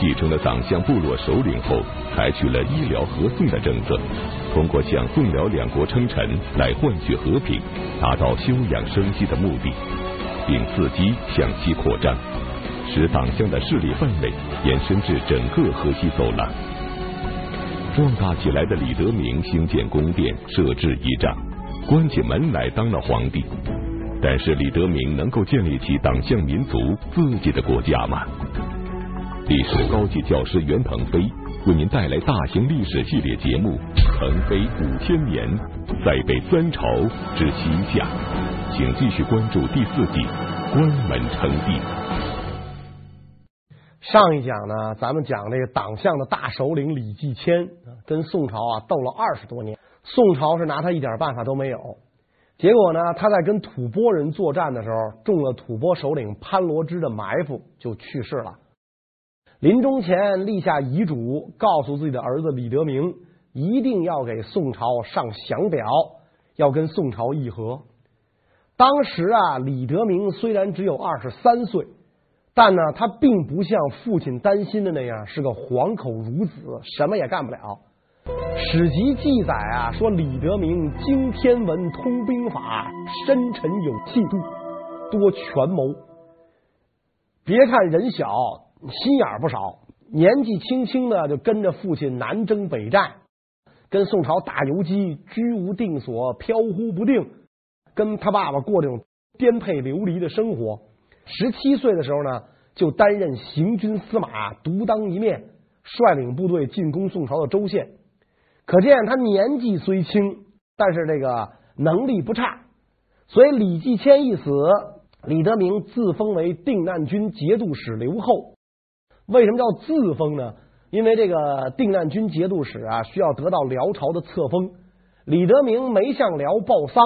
继承了党项部落首领后，采取了医疗合纵的政策，通过向宋辽两国称臣来换取和平，达到休养生息的目的，并伺机向西扩张，使党项的势力范围延伸至整个河西走廊。壮大起来的李德明兴建宫殿，设置仪仗，关起门来当了皇帝。但是李德明能够建立起党项民族自己的国家吗？历史高级教师袁腾飞为您带来大型历史系列节目《腾飞五千年》，再北三朝之西夏，请继续关注第四季关门称帝。上一讲呢，咱们讲这个党项的大首领李继迁跟宋朝啊斗了二十多年，宋朝是拿他一点办法都没有。结果呢，他在跟吐蕃人作战的时候，中了吐蕃首领潘罗支的埋伏，就去世了。临终前立下遗嘱，告诉自己的儿子李德明，一定要给宋朝上降表，要跟宋朝议和。当时啊，李德明虽然只有二十三岁，但呢，他并不像父亲担心的那样是个黄口孺子，什么也干不了。史籍记载啊，说李德明精天文、通兵法，深沉有气度，多权谋。别看人小，心眼不少。年纪轻轻的就跟着父亲南征北战，跟宋朝打游击，居无定所，飘忽不定，跟他爸爸过这种颠沛流离的生活。十七岁的时候呢，就担任行军司马，独当一面，率领部队进攻宋朝的州县。可见他年纪虽轻，但是这个能力不差。所以李继迁一死，李德明自封为定难军节度使留后。为什么叫自封呢？因为这个定难军节度使啊，需要得到辽朝的册封。李德明没向辽报丧，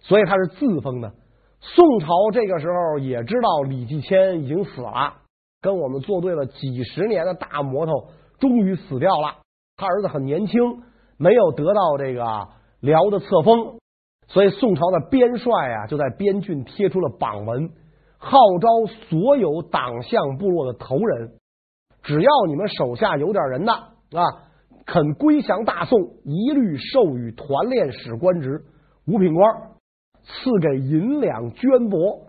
所以他是自封的。宋朝这个时候也知道李继迁已经死了，跟我们作对了几十年的大魔头终于死掉了。他儿子很年轻，没有得到这个辽的册封，所以宋朝的边帅啊就在边郡贴出了榜文，号召所有党项部落的头人，只要你们手下有点人的啊，肯归降大宋，一律授予团练使官职、五品官，赐给银两绢帛。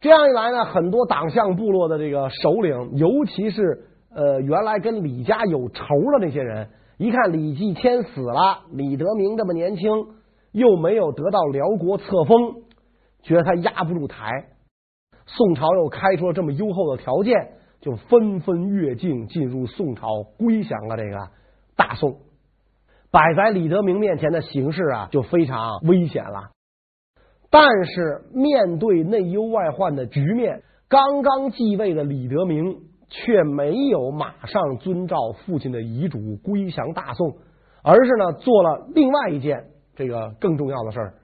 这样一来呢，很多党项部落的这个首领，尤其是。呃，原来跟李家有仇的那些人，一看李继迁死了，李德明这么年轻，又没有得到辽国册封，觉得他压不住台。宋朝又开出了这么优厚的条件，就纷纷越境进入宋朝，归降了这个大宋。摆在李德明面前的形势啊，就非常危险了。但是面对内忧外患的局面，刚刚继位的李德明。却没有马上遵照父亲的遗嘱归降大宋，而是呢做了另外一件这个更重要的事儿。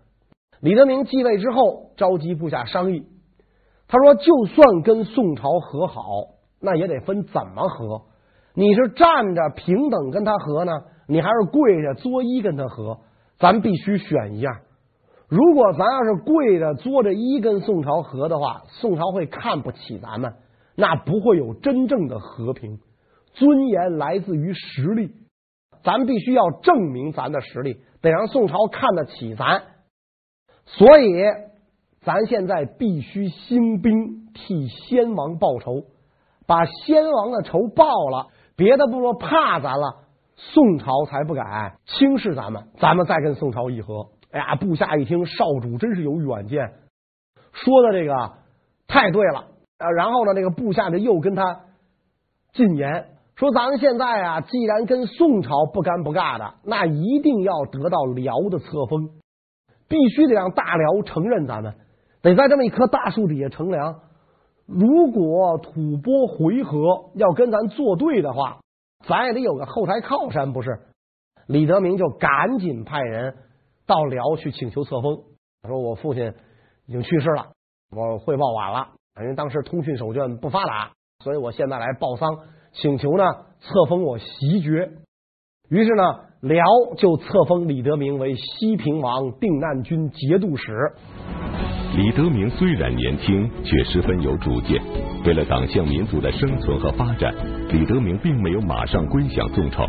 李德明继位之后，召集部下商议，他说：“就算跟宋朝和好，那也得分怎么和。你是站着平等跟他和呢，你还是跪着作揖跟他和？咱必须选一样。如果咱要是跪着作着揖跟宋朝和的话，宋朝会看不起咱们。”那不会有真正的和平，尊严来自于实力，咱必须要证明咱的实力，得让宋朝看得起咱。所以，咱现在必须兴兵替先王报仇，把先王的仇报了，别的部落怕咱了，宋朝才不敢轻视咱们，咱们再跟宋朝议和。哎呀，部下一听，少主真是有远见，说的这个太对了。呃，然后呢，那个部下呢又跟他进言说：“咱们现在啊，既然跟宋朝不干不尬的，那一定要得到辽的册封，必须得让大辽承认咱们，得在这么一棵大树底下乘凉。如果吐蕃回纥要跟咱作对的话，咱也得有个后台靠山，不是？”李德明就赶紧派人到辽去请求册封。他说：“我父亲已经去世了，我汇报晚了。”因为当时通讯手段不发达，所以我现在来报丧，请求呢册封我袭爵。于是呢，辽就册封李德明为西平王定难军节度使。李德明虽然年轻，却十分有主见。为了党项民族的生存和发展，李德明并没有马上归降宋朝，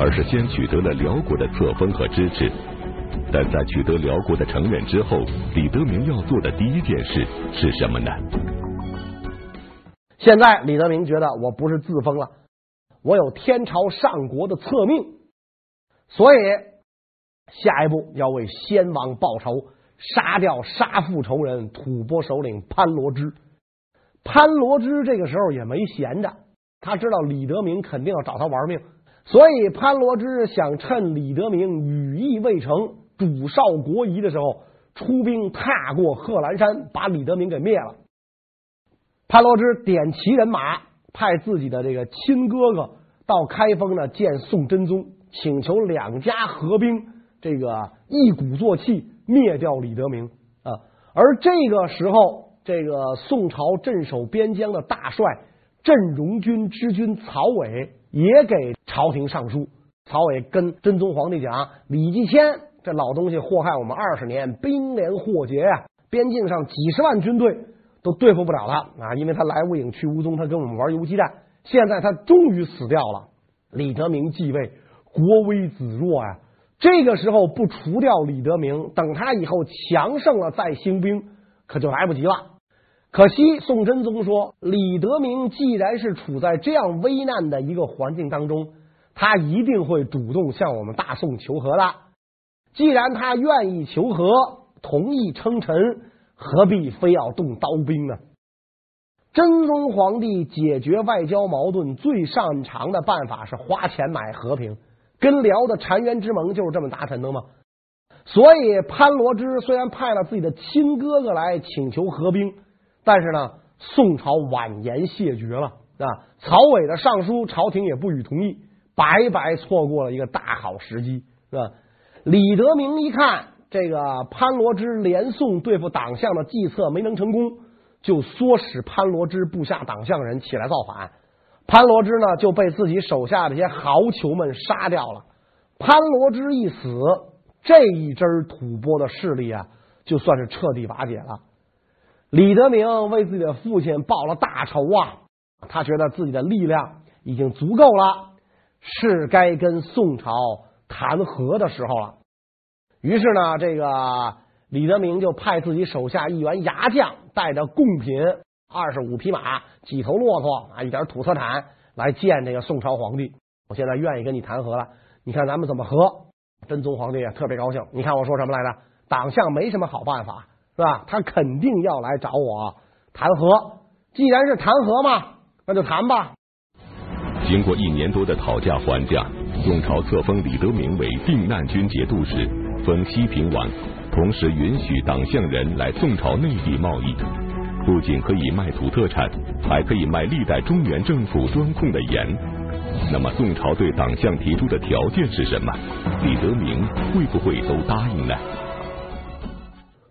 而是先取得了辽国的册封和支持。但在取得辽国的承认之后，李德明要做的第一件事是什么呢？现在李德明觉得我不是自封了，我有天朝上国的册命，所以下一步要为先王报仇。杀掉杀父仇人吐蕃首领潘罗支。潘罗支这个时候也没闲着，他知道李德明肯定要找他玩命，所以潘罗支想趁李德明羽翼未成、主少国疑的时候，出兵踏过贺兰山，把李德明给灭了。潘罗支点齐人马，派自己的这个亲哥哥到开封呢见宋真宗，请求两家合兵，这个一鼓作气。灭掉李德明啊！而这个时候，这个宋朝镇守边疆的大帅镇戎军之君曹伟也给朝廷上书。曹伟跟真宗皇帝讲：“李继迁这老东西祸害我们二十年，兵连祸结呀！边境上几十万军队都对付不了他啊！因为他来无影去无踪，他跟我们玩游击战。现在他终于死掉了。李德明继位，国威子弱呀！”这个时候不除掉李德明，等他以后强盛了再兴兵，可就来不及了。可惜宋真宗说，李德明既然是处在这样危难的一个环境当中，他一定会主动向我们大宋求和的。既然他愿意求和，同意称臣，何必非要动刀兵呢？真宗皇帝解决外交矛盾最擅长的办法是花钱买和平。跟辽的澶渊之盟就是这么达成的吗？所以潘罗支虽然派了自己的亲哥哥来请求合兵，但是呢，宋朝婉言谢绝了啊。曹伟的上书，朝廷也不予同意，白白错过了一个大好时机，是吧？李德明一看这个潘罗支连宋对付党项的计策没能成功，就唆使潘罗支部下党项人起来造反。潘罗支呢就被自己手下这些豪酋们杀掉了。潘罗支一死，这一支吐蕃的势力啊，就算是彻底瓦解了。李德明为自己的父亲报了大仇啊，他觉得自己的力量已经足够了，是该跟宋朝谈和的时候了。于是呢，这个李德明就派自己手下一员牙将，带着贡品。二十五匹马，几头骆驼啊，一点土特产来见这个宋朝皇帝。我现在愿意跟你谈和了，你看咱们怎么和？真宗皇帝也特别高兴。你看我说什么来着？党项没什么好办法，是吧？他肯定要来找我谈和。既然是谈和嘛，那就谈吧。经过一年多的讨价还价，宋朝册封李德明为定难军节度使，封西平王，同时允许党项人来宋朝内地贸易。不仅可以卖土特产，还可以卖历代中原政府专控的盐。那么宋朝对党项提出的条件是什么？李德明会不会都答应呢？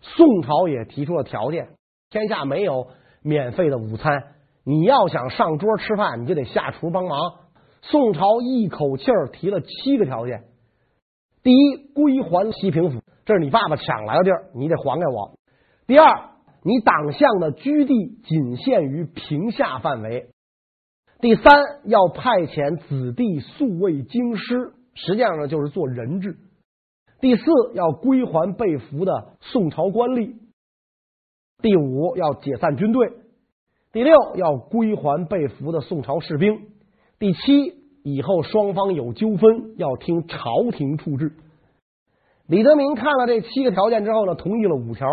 宋朝也提出了条件：天下没有免费的午餐，你要想上桌吃饭，你就得下厨帮忙。宋朝一口气儿提了七个条件：第一，归还西平府，这是你爸爸抢来的地儿，你得还给我；第二，你党项的居地仅限于平夏范围。第三，要派遣子弟宿卫京师，实际上呢就是做人质。第四，要归还被俘的宋朝官吏。第五，要解散军队。第六，要归还被俘的宋朝士兵。第七，以后双方有纠纷，要听朝廷处置。李德明看了这七个条件之后呢，同意了五条。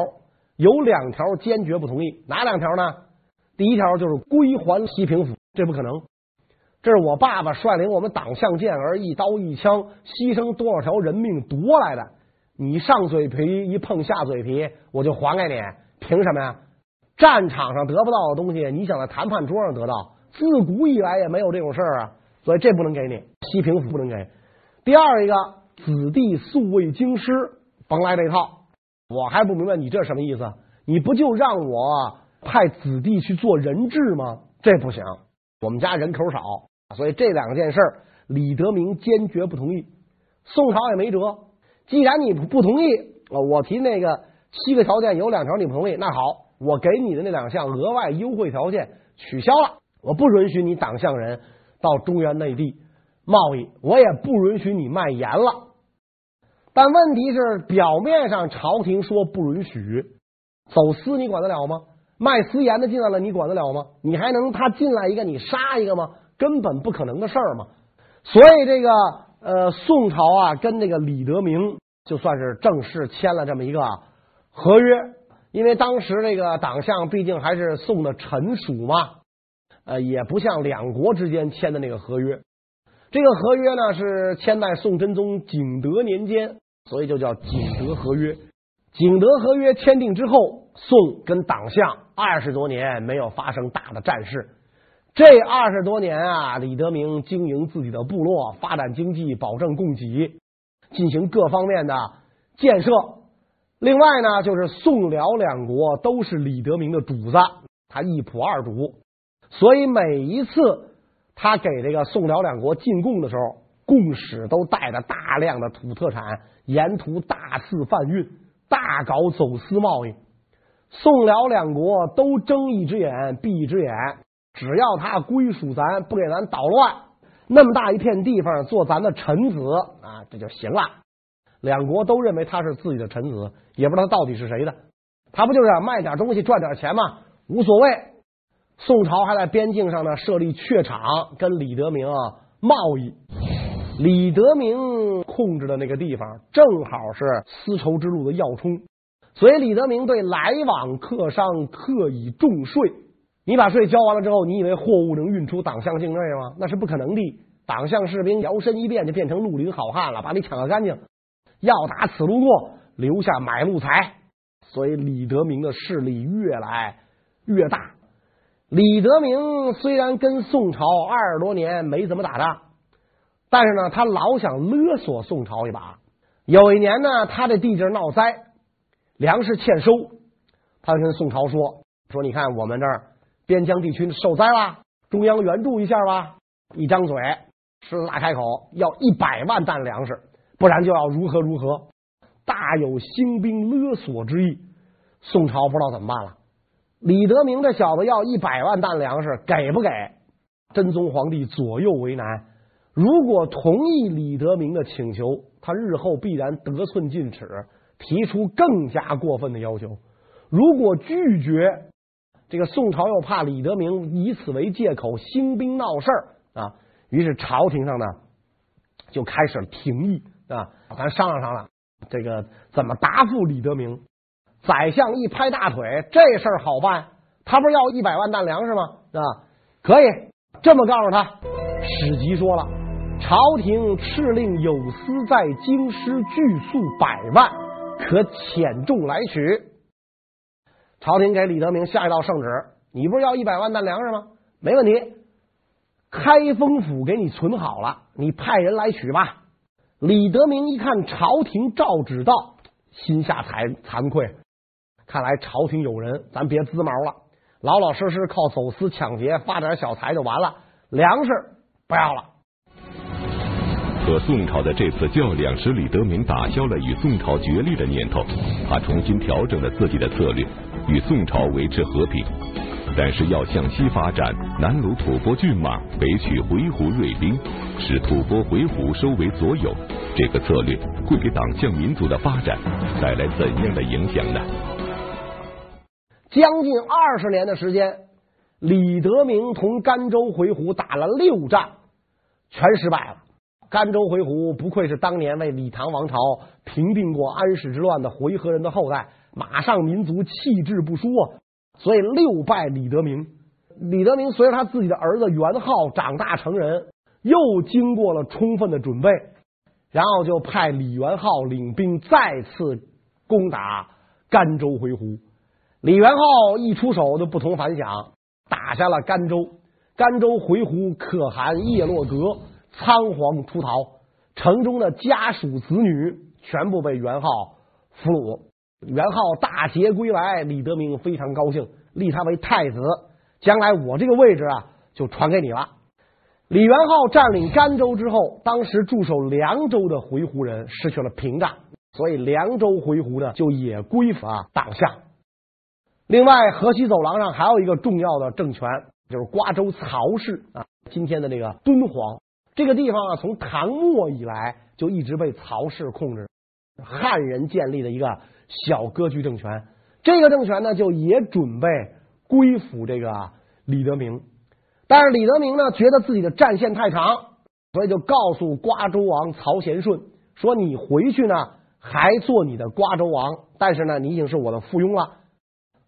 有两条坚决不同意，哪两条呢？第一条就是归还西平府，这不可能。这是我爸爸率领我们党项健儿一刀一枪牺牲多少条人命夺来的，你上嘴皮一碰下嘴皮，我就还给你，凭什么呀？战场上得不到的东西，你想在谈判桌上得到？自古以来也没有这种事儿啊，所以这不能给你，西平府不能给。第二一个，子弟宿卫京师，甭来这套。我还不明白你这什么意思？你不就让我派子弟去做人质吗？这不行，我们家人口少，所以这两件事，李德明坚决不同意。宋朝也没辙，既然你不同意，我提那个七个条件有两条你不同意，那好，我给你的那两项额外优惠条件取消了，我不允许你党项人到中原内地贸易，我也不允许你卖盐了。但问题是，表面上朝廷说不允许走私，你管得了吗？卖私盐的进来了，你管得了吗？你还能他进来一个你杀一个吗？根本不可能的事儿嘛。所以这个呃，宋朝啊，跟这个李德明就算是正式签了这么一个合约，因为当时这个党项毕竟还是宋的臣属嘛，呃，也不像两国之间签的那个合约。这个合约呢是签在宋真宗景德年间，所以就叫景德合约。景德合约签订之后，宋跟党项二十多年没有发生大的战事。这二十多年啊，李德明经营自己的部落，发展经济，保证供给，进行各方面的建设。另外呢，就是宋辽两国都是李德明的主子，他一仆二主，所以每一次他给这个宋辽两国进贡的时候，贡使都带着大量的土特产，沿途大肆贩运，大搞走私贸易。宋辽两国都睁一只眼闭一只眼，只要他归属咱，不给咱捣乱，那么大一片地方做咱的臣子啊，这就行了。两国都认为他是自己的臣子，也不知道他到底是谁的。他不就是卖点东西赚点钱吗？无所谓。宋朝还在边境上呢设立榷场，跟李德明贸易。李德明控制的那个地方正好是丝绸之路的要冲，所以李德明对来往客商特以重税。你把税交完了之后，你以为货物能运出党项境内吗？那是不可能的。党项士兵摇身一变就变成绿林好汉了，把你抢个干净。要打此路过，留下买路财，所以李德明的势力越来越大。李德明虽然跟宋朝二十多年没怎么打仗，但是呢，他老想勒索宋朝一把。有一年呢，他的地界闹灾，粮食欠收，他跟宋朝说：“说你看我们这儿边疆地区受灾了，中央援助一下吧。”一张嘴，狮子大开口，要一百万担粮食。不然就要如何如何，大有兴兵勒索之意。宋朝不知道怎么办了。李德明这小子要一百万担粮食，给不给？真宗皇帝左右为难。如果同意李德明的请求，他日后必然得寸进尺，提出更加过分的要求。如果拒绝，这个宋朝又怕李德明以此为借口兴兵闹事儿啊，于是朝廷上呢就开始了评议。啊，咱商量商量，这个怎么答复李德明？宰相一拍大腿，这事儿好办，他不是要一百万担粮食吗？啊，可以这么告诉他。史籍说了，朝廷敕令有司在京师具粟百万，可遣众来取。朝廷给李德明下一道圣旨，你不是要一百万担粮食吗？没问题，开封府给你存好了，你派人来取吧。李德明一看朝廷诏旨到，心下惭惭愧，看来朝廷有人，咱别滋毛了，老老实实靠走私抢劫发点小财就完了，粮食不要了。和宋朝的这次较量使李德明打消了与宋朝决裂的念头，他重新调整了自己的策略，与宋朝维持和平。但是要向西发展，南掳吐蕃骏马，北取回鹘锐兵，使吐蕃回鹘收为所有，这个策略会给党项民族的发展带来怎样的影响呢？将近二十年的时间，李德明同甘州回鹘打了六战，全失败了。甘州回鹘不愧是当年为李唐王朝平定过安史之乱的回纥人的后代，马上民族气质不输啊。所以六败李德明，李德明随着他自己的儿子元昊长大成人，又经过了充分的准备，然后就派李元昊领兵再次攻打甘州回鹘。李元昊一出手就不同凡响，打下了甘州。甘州回鹘可汗叶落格仓皇出逃，城中的家属子女全部被元昊俘虏。元昊大捷归来，李德明非常高兴，立他为太子。将来我这个位置啊，就传给你了。李元昊占领甘州之后，当时驻守凉州的回鹘人失去了屏障，所以凉州回鹘呢就也归附啊党项。另外，河西走廊上还有一个重要的政权，就是瓜州曹氏啊，今天的这个敦煌这个地方啊，从唐末以来就一直被曹氏控制，汉人建立的一个小割据政权。这个政权呢，就也准备归附这个李德明，但是李德明呢，觉得自己的战线太长，所以就告诉瓜州王曹贤顺说：“你回去呢，还做你的瓜州王，但是呢，你已经是我的附庸了。”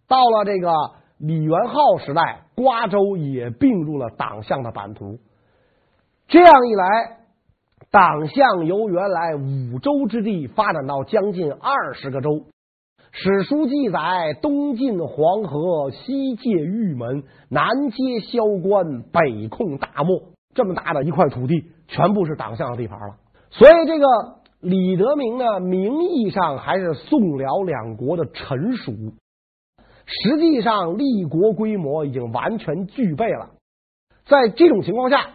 到了这个李元昊时代，瓜州也并入了党项的版图。这样一来，党项由原来五州之地发展到将近二十个州。史书记载：东进黄河，西界玉门，南接萧关，北控大漠，这么大的一块土地，全部是党项的地盘了。所以，这个李德明呢，名义上还是宋辽两国的臣属，实际上立国规模已经完全具备了。在这种情况下，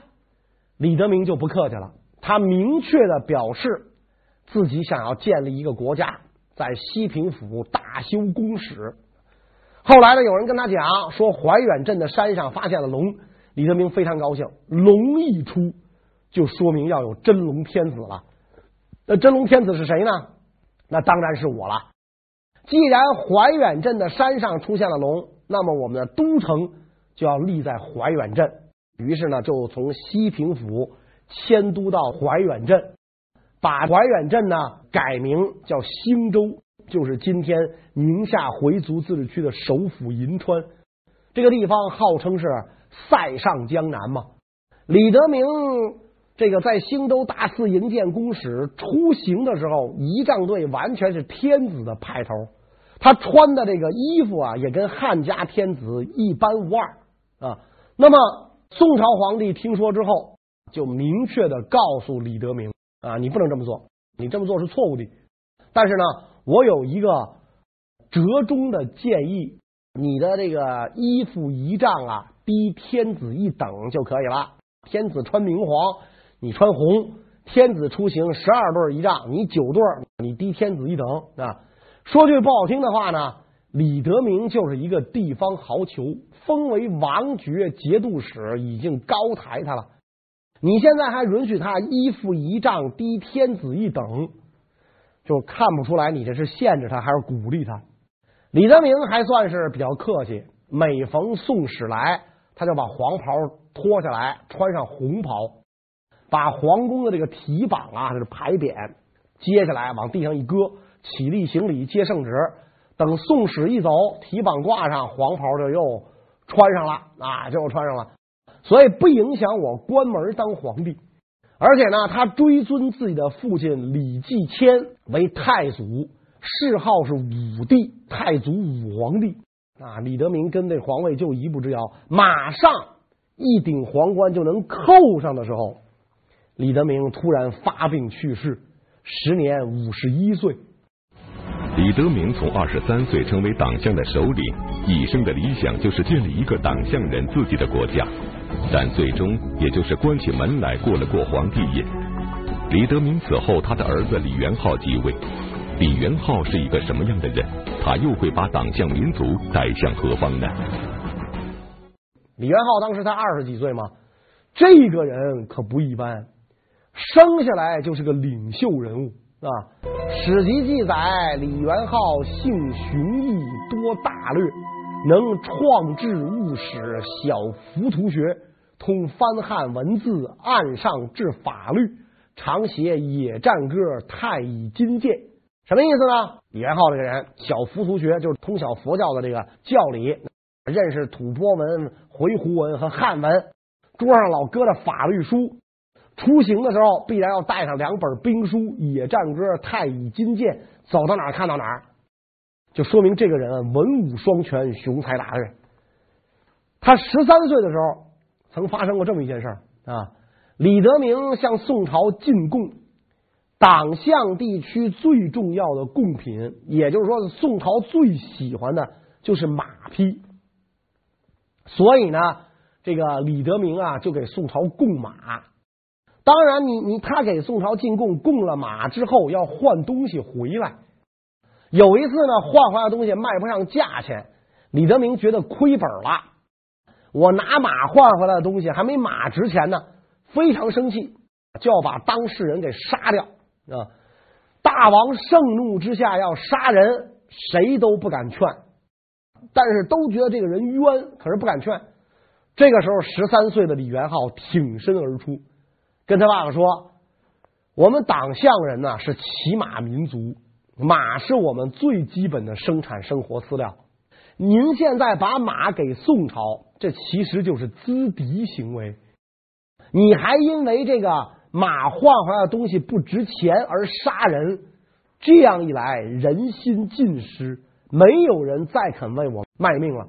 李德明就不客气了，他明确的表示自己想要建立一个国家。在西平府大修宫室，后来呢，有人跟他讲说，怀远镇的山上发现了龙，李德明非常高兴。龙一出，就说明要有真龙天子了。那真龙天子是谁呢？那当然是我了。既然怀远镇的山上出现了龙，那么我们的都城就要立在怀远镇。于是呢，就从西平府迁都到怀远镇。把怀远镇呢改名叫兴州，就是今天宁夏回族自治区的首府银川。这个地方号称是塞上江南嘛。李德明这个在兴州大肆营建宫室，出行的时候，仪仗队完全是天子的派头。他穿的这个衣服啊，也跟汉家天子一般无二啊。那么宋朝皇帝听说之后，就明确的告诉李德明。啊，你不能这么做，你这么做是错误的。但是呢，我有一个折中的建议，你的这个衣服仪仗啊，低天子一等就可以了。天子穿明黄，你穿红；天子出行十二对仪仗，你九对，你低天子一等啊。说句不好听的话呢，李德明就是一个地方豪酋，封为王爵节度使，已经高抬他了。你现在还允许他依附仪仗低天子一等，就看不出来你这是限制他还是鼓励他。李德明还算是比较客气，每逢宋使来，他就把黄袍脱下来，穿上红袍，把皇宫的这个提榜啊，就是牌匾，接下来往地上一搁，起立行礼，接圣旨。等宋使一走，提榜挂上，黄袍就又穿上了啊，就又穿上了。所以不影响我关门当皇帝，而且呢，他追尊自己的父亲李继迁为太祖，谥号是武帝，太祖武皇帝啊。李德明跟这皇位就一步之遥，马上一顶皇冠就能扣上的时候，李德明突然发病去世，时年五十一岁。李德明从二十三岁成为党项的首领，一生的理想就是建立一个党项人自己的国家。但最终也就是关起门来过了过皇帝瘾。李德明死后，他的儿子李元昊继位。李元昊是一个什么样的人？他又会把党项民族带向何方呢？李元昊当时才二十几岁嘛，这个人可不一般，生下来就是个领袖人物啊。史籍记载，李元昊性雄毅，多大略，能创制物史，小浮屠学。通翻汉文字，岸上治法律，常写野战歌，太乙金剑。什么意思呢？李元昊这个人小浮屠学，就是通晓佛教的这个教理，认识吐蕃文、回鹘文和汉文。桌上老搁着法律书，出行的时候必然要带上两本兵书：野战歌、太乙金剑。走到哪儿看到哪儿，就说明这个人文武双全，雄才大略。他十三岁的时候。曾发生过这么一件事啊！李德明向宋朝进贡，党项地区最重要的贡品，也就是说宋朝最喜欢的就是马匹，所以呢，这个李德明啊就给宋朝贡马。当然你，你他给宋朝进贡，贡了马之后要换东西回来。有一次呢，换回来的东西卖不上价钱，李德明觉得亏本了。我拿马换回来的东西还没马值钱呢，非常生气，就要把当事人给杀掉啊！大王盛怒之下要杀人，谁都不敢劝，但是都觉得这个人冤，可是不敢劝。这个时候，十三岁的李元昊挺身而出，跟他爸爸说：“我们党项人呢是骑马民族。”马是我们最基本的生产生活饲料。您现在把马给宋朝，这其实就是资敌行为。你还因为这个马换回来的东西不值钱而杀人，这样一来人心尽失，没有人再肯为我卖命了。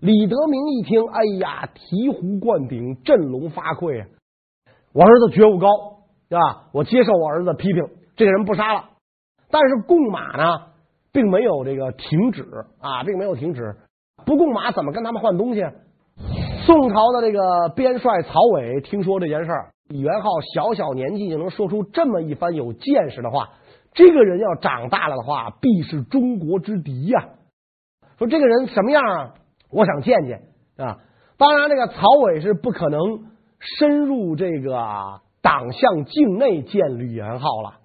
李德明一听，哎呀，醍醐灌顶，振聋发聩啊！我儿子觉悟高，对吧？我接受我儿子的批评，这个人不杀了。但是贡马呢，并没有这个停止啊，并没有停止。不贡马怎么跟他们换东西？宋朝的这个边帅曹伟听说这件事儿，李元昊小小年纪就能说出这么一番有见识的话，这个人要长大了的话，必是中国之敌呀、说这个人什么样啊？我想见见啊。当然，这个曹伟是不可能深入这个党项境内见李元昊了。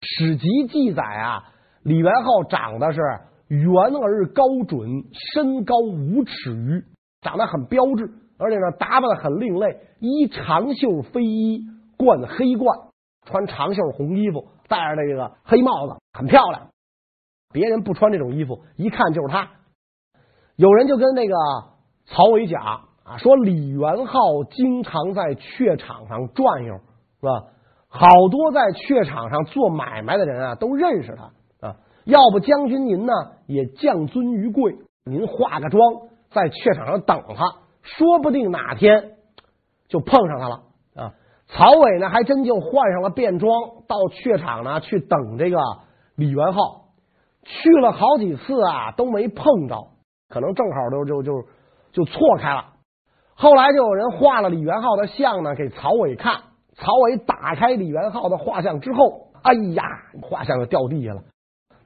史籍记载啊，李元昊长得是圆而高准，身高五尺余，长得很标致，而且呢打扮的很另类，衣长袖飞衣，冠黑冠，穿长袖红衣服，戴着这个黑帽子，很漂亮。别人不穿这种衣服，一看就是他。有人就跟那个曹伟讲啊，说李元昊经常在榷场上转悠，是吧？好多在榷场上做买卖的人啊，都认识他啊。要不将军您呢，也降尊于贵，您化个妆在榷场上等他，说不定哪天就碰上他了啊。曹伟呢，还真就换上了便装，到榷场呢去等这个李元昊。去了好几次啊，都没碰着，可能正好就就就就错开了。后来就有人画了李元昊的像呢，给曹伟看。曹伟打开李元昊的画像之后，哎呀，画像就掉地下了，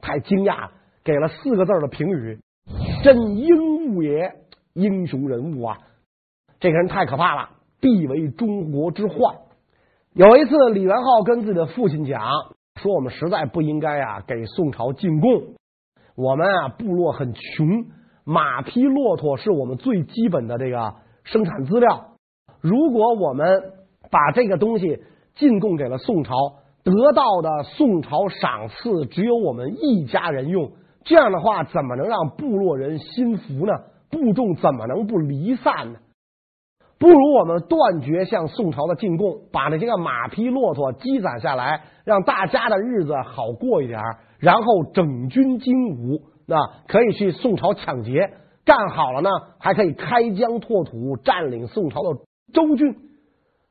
太惊讶了，给了四个字的评语：“真英物也，英雄人物啊！这个人太可怕了，必为中国之患。”有一次，李元昊跟自己的父亲讲说：“我们实在不应该啊，给宋朝进贡。我们啊，部落很穷，马匹、骆驼是我们最基本的这个生产资料。如果我们……”把这个东西进贡给了宋朝，得到的宋朝赏赐只有我们一家人用，这样的话怎么能让部落人心服呢？部众怎么能不离散呢？不如我们断绝向宋朝的进贡，把那些个马匹、骆驼积攒下来，让大家的日子好过一点，然后整军精武，那可以去宋朝抢劫，干好了呢，还可以开疆拓土，占领宋朝的州郡。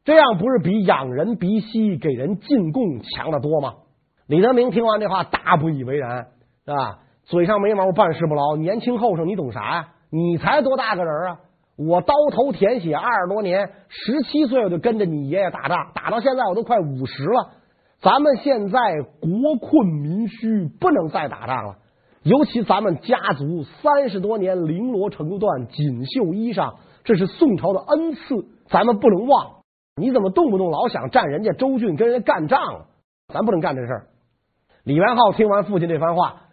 这样不是比养人鼻息给人进贡强得多吗？李德明听完这话，大不以为然，是吧？嘴上没毛，办事不牢，年轻后生，你懂啥呀？你才多大个人啊？我刀头舔血二十多年，十七岁我就跟着你爷爷打仗，打到现在我都快五十了。咱们现在国困民虚，不能再打仗了。尤其咱们家族三十多年绫罗绸缎、锦绣衣裳，这是宋朝的恩赐，咱们不能忘。你怎么动不动老想占人家州郡，跟人家干仗？咱不能干这事儿。李元昊听完父亲这番话，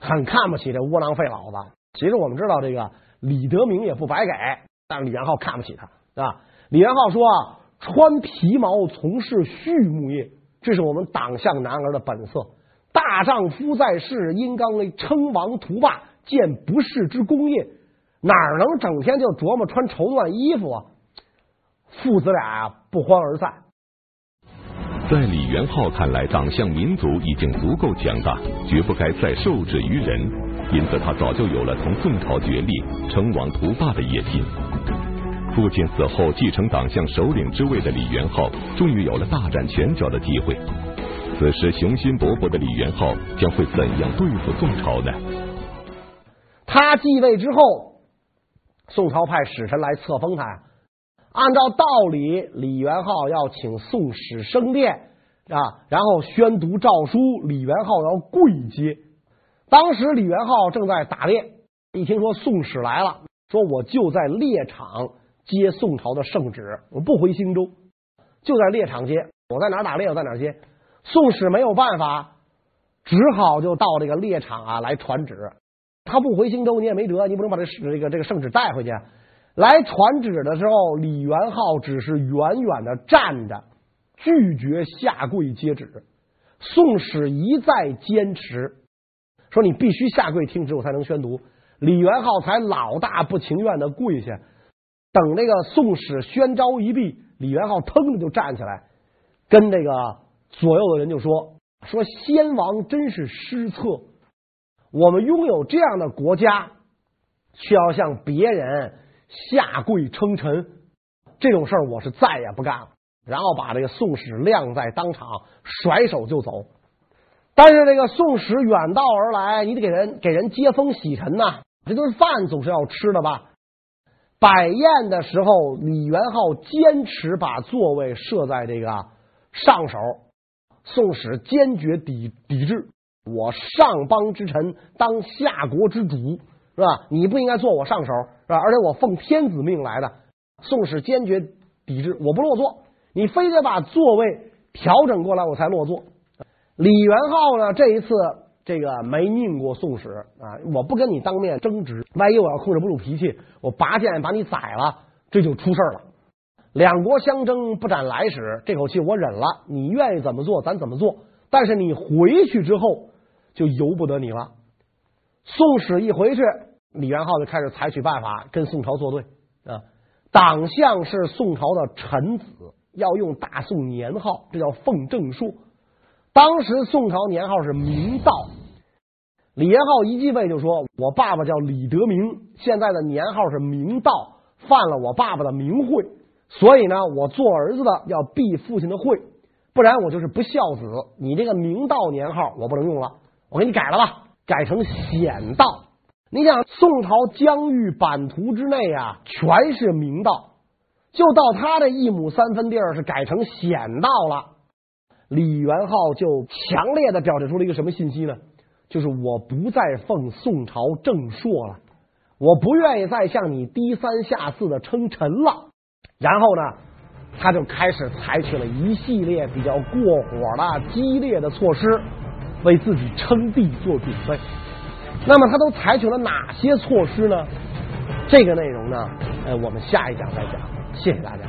很看不起这窝囊废老子。其实我们知道，这个李德明也不白给，但是李元昊看不起他啊。李元昊说：“穿皮毛从事畜牧业，这是我们党项男儿的本色。大丈夫在世，应当称王图霸，建不世之功业，哪能整天就琢磨穿绸缎衣服啊？”父子俩不欢而散。在李元昊看来，党项民族已经足够强大，绝不该再受制于人。因此，他早就有了同宋朝决裂、称王图霸的野心。父亲死后，继承党项首领之位的李元昊，终于有了大展拳脚的机会。此时，雄心勃勃的李元昊将会怎样对付宋朝呢？他继位之后，宋朝派使臣来册封他。按照道理，李元昊要请宋使升殿啊，然后宣读诏书，李元昊要跪接。当时李元昊正在打猎，一听说宋使来了，说我就在猎场接宋朝的圣旨，我不回兴州，就在猎场接。我在哪打猎，我在哪接。宋使没有办法，只好就到这个猎场啊来传旨。他不回荆州，你也没辙，你不能把这这个这个圣旨带回去。来传旨的时候，李元昊只是远远的站着，拒绝下跪接旨。宋使一再坚持，说你必须下跪听旨，我才能宣读。李元昊才老大不情愿的跪下。等那个宋使宣召一毕，李元昊腾的就站起来，跟这个左右的人就说：“说先王真是失策，我们拥有这样的国家，却要向别人。”下跪称臣这种事儿，我是再也不干了。然后把这个宋史晾在当场，甩手就走。但是这个宋史远道而来，你得给人给人接风洗尘呐，这顿饭总是要吃的吧？摆宴的时候，李元昊坚持把座位设在这个上手，宋使坚决抵抵制。我上邦之臣，当下国之主。是吧？你不应该坐我上手，是吧？而且我奉天子命来的。宋使坚决抵制，我不落座，你非得把座位调整过来，我才落座。李元昊呢，这一次这个没拧过宋使啊，我不跟你当面争执，万一我要控制不住脾气，我拔剑把你宰了，这就出事了。两国相争不斩来使，这口气我忍了。你愿意怎么做，咱怎么做。但是你回去之后，就由不得你了。宋使一回去，李元昊就开始采取办法跟宋朝作对啊。党项是宋朝的臣子，要用大宋年号，这叫奉正朔。当时宋朝年号是明道。李元昊一继位就说：“我爸爸叫李德明，现在的年号是明道，犯了我爸爸的名讳，所以呢，我做儿子的要避父亲的讳，不然我就是不孝子。你这个明道年号我不能用了，我给你改了吧。”改成显道，你想宋朝疆域版图之内啊，全是明道，就到他这一亩三分地儿是改成显道了。李元昊就强烈的表示出了一个什么信息呢？就是我不再奉宋朝正朔了，我不愿意再向你低三下四的称臣了。然后呢，他就开始采取了一系列比较过火的、激烈的措施。为自己称帝做准备，那么他都采取了哪些措施呢？这个内容呢，呃，我们下一讲再讲。谢谢大家。